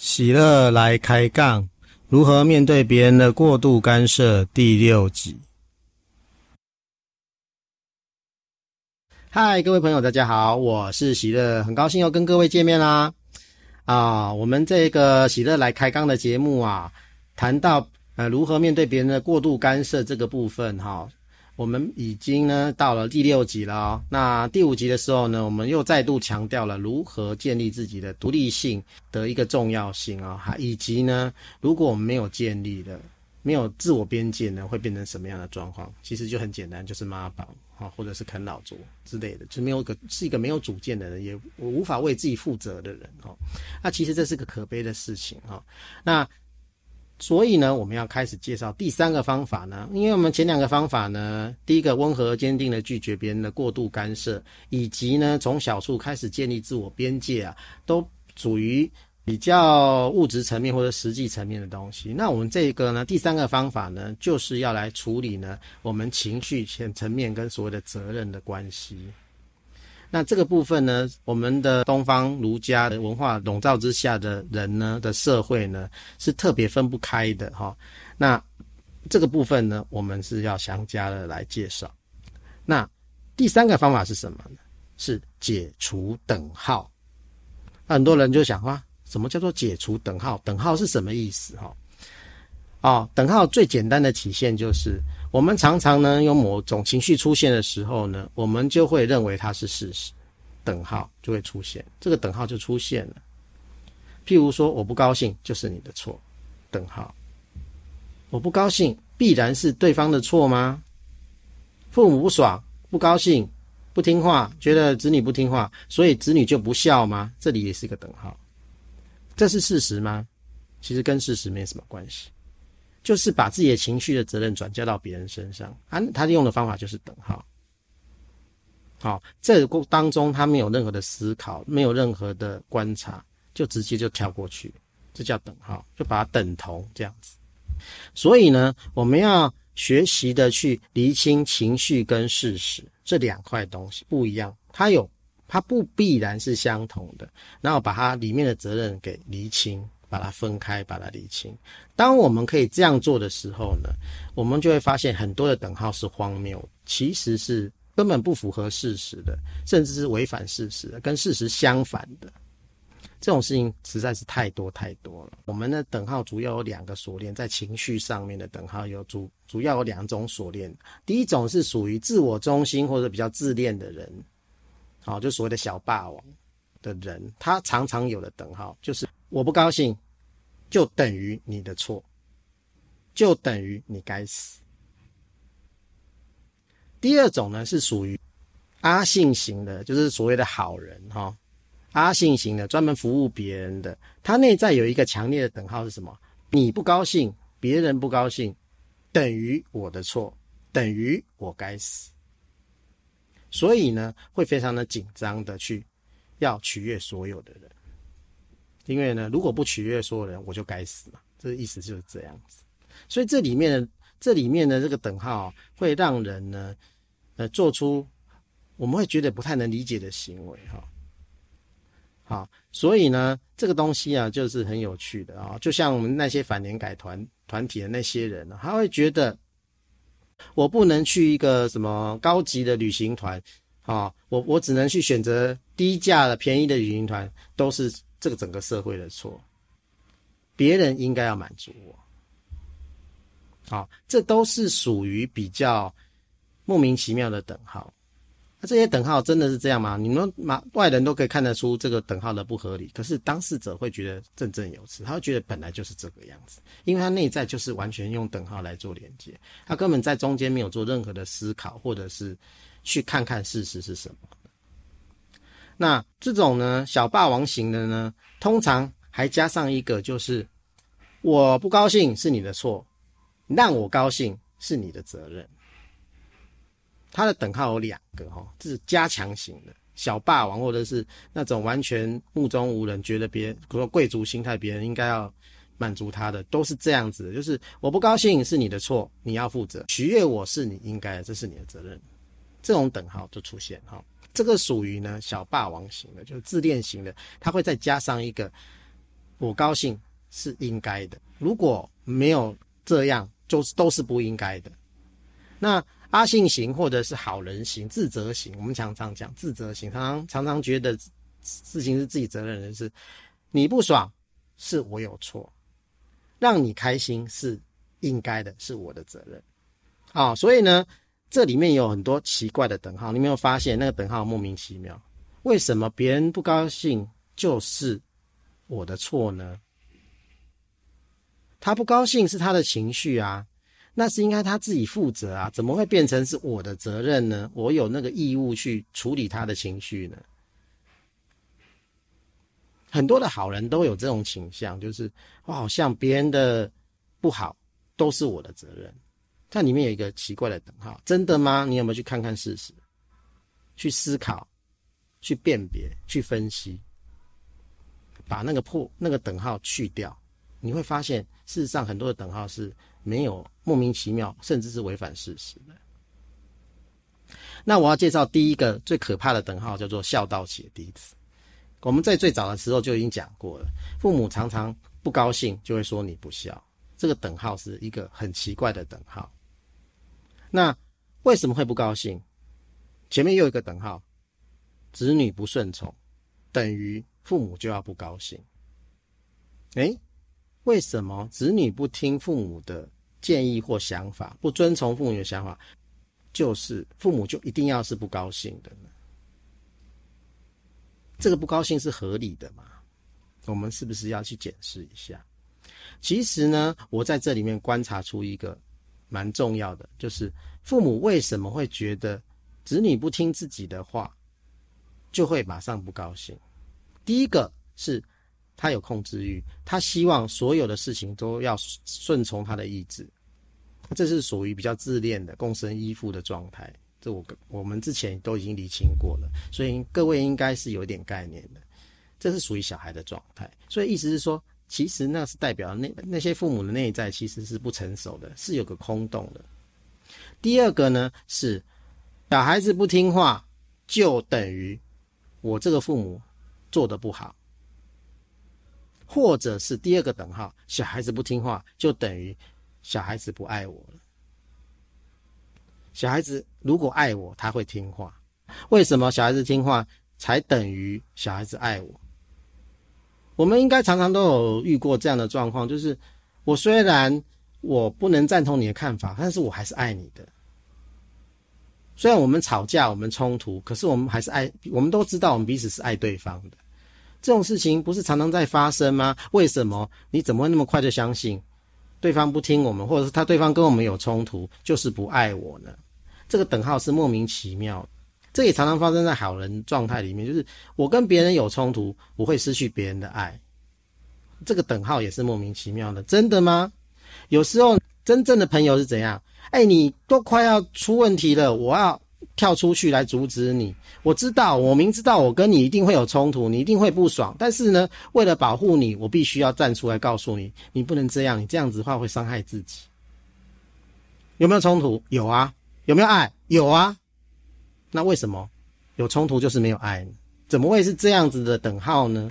喜乐来开杠，如何面对别人的过度干涉？第六集。嗨，各位朋友，大家好，我是喜乐，很高兴又跟各位见面啦。啊，我们这个喜乐来开杠的节目啊，谈到呃如何面对别人的过度干涉这个部分哈。我们已经呢到了第六集了哦。那第五集的时候呢，我们又再度强调了如何建立自己的独立性的一个重要性啊，还以及呢，如果我们没有建立的，没有自我边界呢，会变成什么样的状况？其实就很简单，就是妈宝啊，或者是啃老族之类的，就是没有个是一个没有主见的人，也无法为自己负责的人哦。那其实这是个可悲的事情哈。那所以呢，我们要开始介绍第三个方法呢，因为我们前两个方法呢，第一个温和坚定的拒绝别人的过度干涉，以及呢从小处开始建立自我边界啊，都属于比较物质层面或者实际层面的东西。那我们这个呢，第三个方法呢，就是要来处理呢我们情绪层层面跟所谓的责任的关系。那这个部分呢，我们的东方儒家的文化笼罩之下的人呢的社会呢，是特别分不开的哈。那这个部分呢，我们是要详加的来介绍。那第三个方法是什么呢？是解除等号。很多人就想啊，什么叫做解除等号？等号是什么意思？哈，哦等号最简单的体现就是。我们常常呢，有某种情绪出现的时候呢，我们就会认为它是事实，等号就会出现，这个等号就出现了。譬如说，我不高兴就是你的错，等号。我不高兴必然是对方的错吗？父母不爽，不高兴，不听话，觉得子女不听话，所以子女就不孝吗？这里也是一个等号。这是事实吗？其实跟事实没什么关系。就是把自己的情绪的责任转嫁到别人身上，他他用的方法就是等号。好，这个过当中他没有任何的思考，没有任何的观察，就直接就跳过去，这叫等号，就把它等同这样子。所以呢，我们要学习的去厘清情绪跟事实这两块东西不一样，它有它不必然是相同的，然后把它里面的责任给厘清。把它分开，把它理清。当我们可以这样做的时候呢，我们就会发现很多的等号是荒谬，其实是根本不符合事实的，甚至是违反事实的，跟事实相反的。这种事情实在是太多太多了。我们的等号主要有两个锁链，在情绪上面的等号有主主要有两种锁链。第一种是属于自我中心或者比较自恋的人，好，就所谓的小霸王的人，他常常有的等号就是。我不高兴，就等于你的错，就等于你该死。第二种呢，是属于阿信型的，就是所谓的好人哈。阿信型的，专门服务别人的，他内在有一个强烈的等号是什么？你不高兴，别人不高兴，等于我的错，等于我该死。所以呢，会非常的紧张的去要取悦所有的人。因为呢，如果不取悦所有人，我就该死嘛。这意思就是这样子。所以这里面的这里面的这个等号会让人呢，呃，做出我们会觉得不太能理解的行为哈。好，所以呢，这个东西啊，就是很有趣的啊。就像我们那些反年改团团体的那些人呢，他会觉得我不能去一个什么高级的旅行团啊，我我只能去选择低价的便宜的旅行团，都是。这个整个社会的错，别人应该要满足我，好，这都是属于比较莫名其妙的等号。那这些等号真的是这样吗？你们外人都可以看得出这个等号的不合理，可是当事者会觉得振振有词，他会觉得本来就是这个样子，因为他内在就是完全用等号来做连接，他根本在中间没有做任何的思考，或者是去看看事实是什么。那这种呢，小霸王型的呢，通常还加上一个，就是我不高兴是你的错，让我高兴是你的责任。他的等号有两个哈，这是加强型的小霸王，或者是那种完全目中无人，觉得别人，比如说贵族心态，别人应该要满足他的，都是这样子的，就是我不高兴是你的错，你要负责，取悦我是你应该，这是你的责任。这种等号就出现哈。这个属于呢小霸王型的，就是自恋型的，他会再加上一个我高兴是应该的，如果没有这样，就是都是不应该的。那阿信型或者是好人型、自责型，我们常常讲自责型，常常常常觉得事情是自己责任的是，你不爽是我有错，让你开心是应该的，是我的责任。啊、所以呢，这里面有很多奇怪的等号，你没有发现那个等号莫名其妙？为什么别人不高兴就是我的错呢？他不高兴是他的情绪啊。那是应该他自己负责啊，怎么会变成是我的责任呢？我有那个义务去处理他的情绪呢？很多的好人都有这种倾向，就是我好像别人的不好都是我的责任。它里面有一个奇怪的等号，真的吗？你有没有去看看事实？去思考，去辨别，去分析，把那个破那个等号去掉，你会发现，事实上很多的等号是。没有莫名其妙，甚至是违反事实的。那我要介绍第一个最可怕的等号，叫做孝道血滴子。我们在最早的时候就已经讲过了，父母常常不高兴，就会说你不孝。这个等号是一个很奇怪的等号。那为什么会不高兴？前面又一个等号，子女不顺从，等于父母就要不高兴。诶，为什么子女不听父母的？建议或想法，不遵从父母的想法，就是父母就一定要是不高兴的呢？这个不高兴是合理的吗？我们是不是要去检视一下？其实呢，我在这里面观察出一个蛮重要的，就是父母为什么会觉得子女不听自己的话，就会马上不高兴？第一个是。他有控制欲，他希望所有的事情都要顺从他的意志，这是属于比较自恋的、共生依附的状态。这我跟我们之前都已经厘清过了，所以各位应该是有点概念的。这是属于小孩的状态，所以意思是说，其实那是代表那那些父母的内在其实是不成熟的，是有个空洞的。第二个呢是小孩子不听话，就等于我这个父母做的不好。或者是第二个等号，小孩子不听话，就等于小孩子不爱我了。小孩子如果爱我，他会听话。为什么小孩子听话才等于小孩子爱我？我们应该常常都有遇过这样的状况，就是我虽然我不能赞同你的看法，但是我还是爱你的。虽然我们吵架，我们冲突，可是我们还是爱，我们都知道我们彼此是爱对方的。这种事情不是常常在发生吗？为什么你怎么会那么快就相信对方不听我们，或者是他对方跟我们有冲突，就是不爱我呢？这个等号是莫名其妙。这也常常发生在好人状态里面，就是我跟别人有冲突，我会失去别人的爱。这个等号也是莫名其妙的，真的吗？有时候真正的朋友是怎样？哎，你都快要出问题了，我要。跳出去来阻止你，我知道，我明知道我跟你一定会有冲突，你一定会不爽。但是呢，为了保护你，我必须要站出来告诉你，你不能这样，你这样子的话会伤害自己。有没有冲突？有啊。有没有爱？有啊。那为什么有冲突就是没有爱呢？怎么会是这样子的等号呢？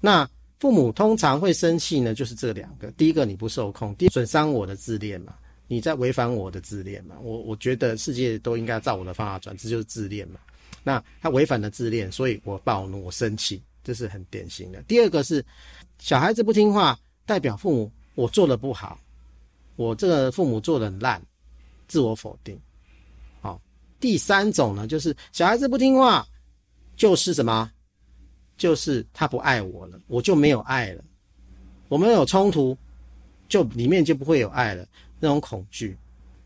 那父母通常会生气呢，就是这两个：第一个你不受控，第二损伤我的自恋嘛。你在违反我的自恋嘛？我我觉得世界都应该照我的方法转，这就是自恋嘛。那他违反了自恋，所以我暴怒，我生气，这是很典型的。第二个是小孩子不听话，代表父母我做的不好，我这个父母做的很烂，自我否定。第三种呢，就是小孩子不听话，就是什么？就是他不爱我了，我就没有爱了。我们有冲突，就里面就不会有爱了。那种恐惧，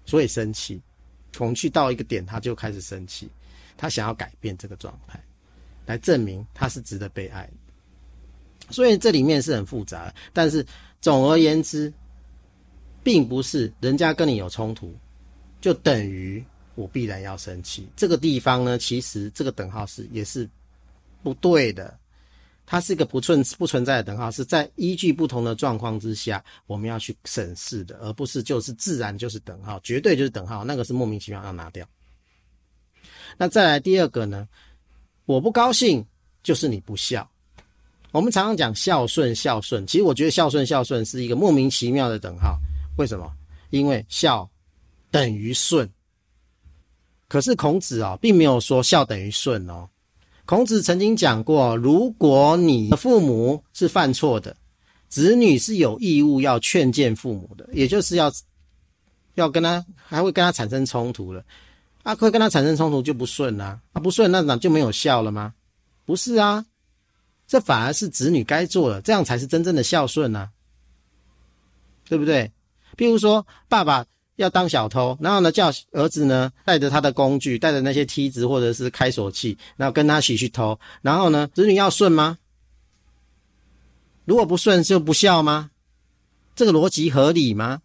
所以生气，恐惧到一个点，他就开始生气，他想要改变这个状态，来证明他是值得被爱的。所以这里面是很复杂的，但是总而言之，并不是人家跟你有冲突，就等于我必然要生气。这个地方呢，其实这个等号是也是不对的。它是一个不存不存在的等号，是在依据不同的状况之下，我们要去审视的，而不是就是自然就是等号，绝对就是等号，那个是莫名其妙要拿掉。那再来第二个呢？我不高兴就是你不孝，我们常常讲孝顺，孝顺，其实我觉得孝顺，孝顺是一个莫名其妙的等号。为什么？因为孝等于顺。可是孔子啊、哦，并没有说孝等于顺哦。孔子曾经讲过，如果你的父母是犯错的，子女是有义务要劝谏父母的，也就是要要跟他还会跟他产生冲突了。啊，会跟他产生冲突就不顺啊，啊不顺那那就没有孝了吗？不是啊，这反而是子女该做的，这样才是真正的孝顺啊，对不对？譬如说，爸爸。要当小偷，然后呢，叫儿子呢带着他的工具，带着那些梯子或者是开锁器，然后跟他一起去偷。然后呢，子女要顺吗？如果不顺就不孝吗？这个逻辑合理吗？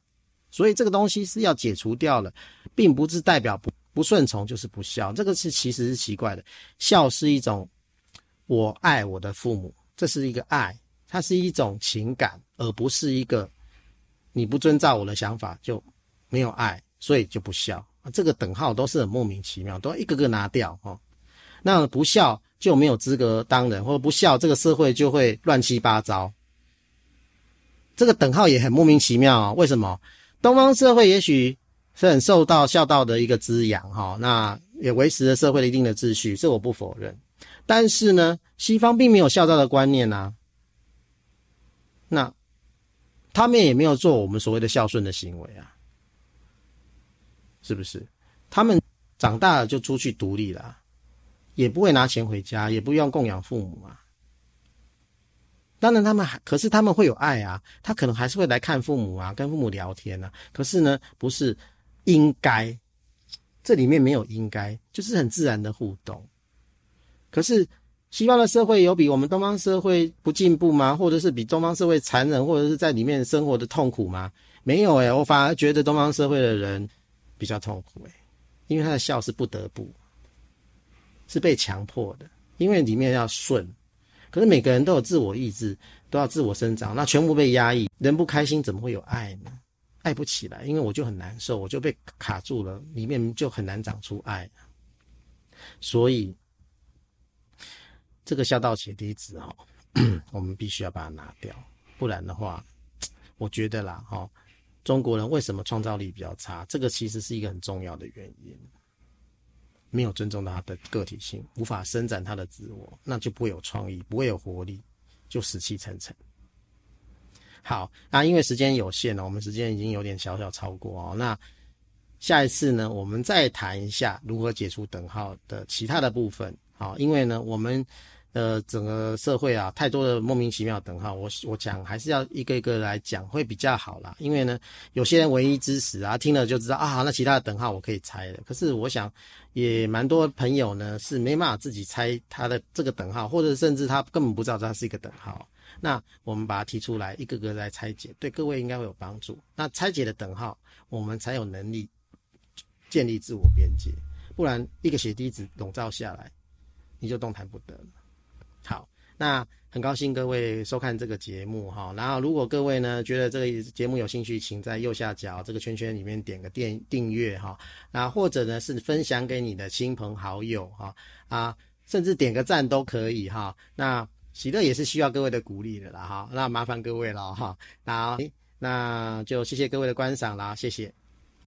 所以这个东西是要解除掉了，并不是代表不不顺从就是不孝。这个是其实是奇怪的。孝是一种我爱我的父母，这是一个爱，它是一种情感，而不是一个你不遵照我的想法就。没有爱，所以就不孝。这个等号都是很莫名其妙，都要一个个拿掉哦。那不孝就没有资格当人，或者不孝，这个社会就会乱七八糟。这个等号也很莫名其妙哦。为什么？东方社会也许是很受到孝道的一个滋养哈，那也维持了社会的一定的秩序，这我不否认。但是呢，西方并没有孝道的观念啊，那他们也没有做我们所谓的孝顺的行为啊。是不是？他们长大了就出去独立了，也不会拿钱回家，也不用供养父母啊。当然，他们还可是他们会有爱啊，他可能还是会来看父母啊，跟父母聊天啊。可是呢，不是应该，这里面没有应该，就是很自然的互动。可是西方的社会有比我们东方社会不进步吗？或者是比东方社会残忍，或者是在里面生活的痛苦吗？没有诶、我反而觉得东方社会的人。比较痛苦诶，因为他的孝是不得不，是被强迫的，因为里面要顺，可是每个人都有自我意志，都要自我生长，那全部被压抑，人不开心怎么会有爱呢？爱不起来，因为我就很难受，我就被卡住了，里面就很难长出爱，所以这个孝道启弟子哈，我们必须要把它拿掉，不然的话，我觉得啦哈。中国人为什么创造力比较差？这个其实是一个很重要的原因，没有尊重他的个体性，无法伸展他的自我，那就不会有创意，不会有活力，就死气沉沉。好，那因为时间有限了，我们时间已经有点小小超过哦。那下一次呢，我们再谈一下如何解除等号的其他的部分。好，因为呢，我们。呃，整个社会啊，太多的莫名其妙等号，我我讲还是要一个一个来讲会比较好啦。因为呢，有些人唯一知识啊，听了就知道啊，那其他的等号我可以猜的。可是我想，也蛮多朋友呢是没办法自己猜他的这个等号，或者甚至他根本不知道它是一个等号。那我们把它提出来，一个个来拆解，对各位应该会有帮助。那拆解的等号，我们才有能力建立自我边界，不然一个血滴子笼罩下来，你就动弹不得了。好，那很高兴各位收看这个节目哈。然后如果各位呢觉得这个节目有兴趣，请在右下角这个圈圈里面点个订订阅哈。那或者呢是分享给你的亲朋好友哈啊，甚至点个赞都可以哈。那喜乐也是需要各位的鼓励的啦哈。那麻烦各位了哈。那那就谢谢各位的观赏啦，谢谢。